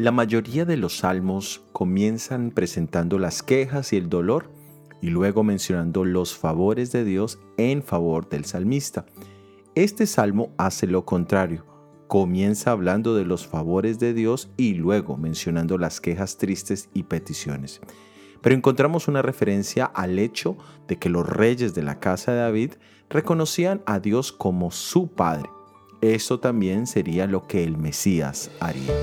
La mayoría de los salmos comienzan presentando las quejas y el dolor y luego mencionando los favores de Dios en favor del salmista. Este salmo hace lo contrario. Comienza hablando de los favores de Dios y luego mencionando las quejas tristes y peticiones. Pero encontramos una referencia al hecho de que los reyes de la casa de David reconocían a Dios como su Padre. Esto también sería lo que el Mesías haría.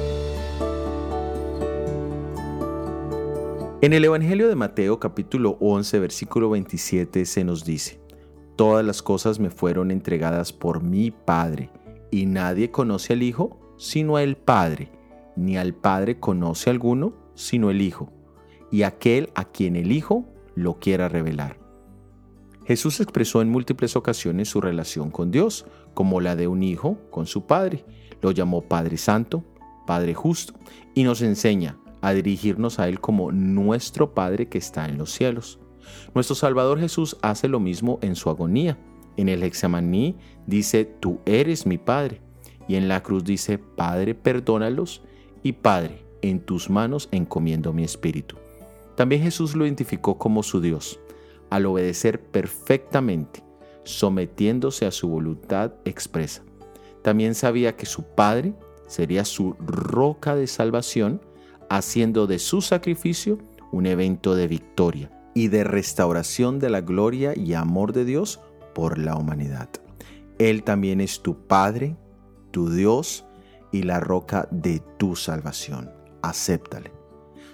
En el Evangelio de Mateo capítulo 11 versículo 27 se nos dice, Todas las cosas me fueron entregadas por mi Padre, y nadie conoce al Hijo sino el Padre, ni al Padre conoce alguno sino el Hijo, y aquel a quien el Hijo lo quiera revelar. Jesús expresó en múltiples ocasiones su relación con Dios, como la de un hijo con su Padre. Lo llamó Padre Santo, Padre Justo, y nos enseña a dirigirnos a Él como nuestro Padre que está en los cielos. Nuestro Salvador Jesús hace lo mismo en su agonía. En el Hexamaní dice, tú eres mi Padre. Y en la cruz dice, Padre, perdónalos. Y Padre, en tus manos encomiendo mi espíritu. También Jesús lo identificó como su Dios, al obedecer perfectamente, sometiéndose a su voluntad expresa. También sabía que su Padre sería su roca de salvación haciendo de su sacrificio un evento de victoria y de restauración de la gloria y amor de Dios por la humanidad. Él también es tu Padre, tu Dios y la roca de tu salvación. Acéptale.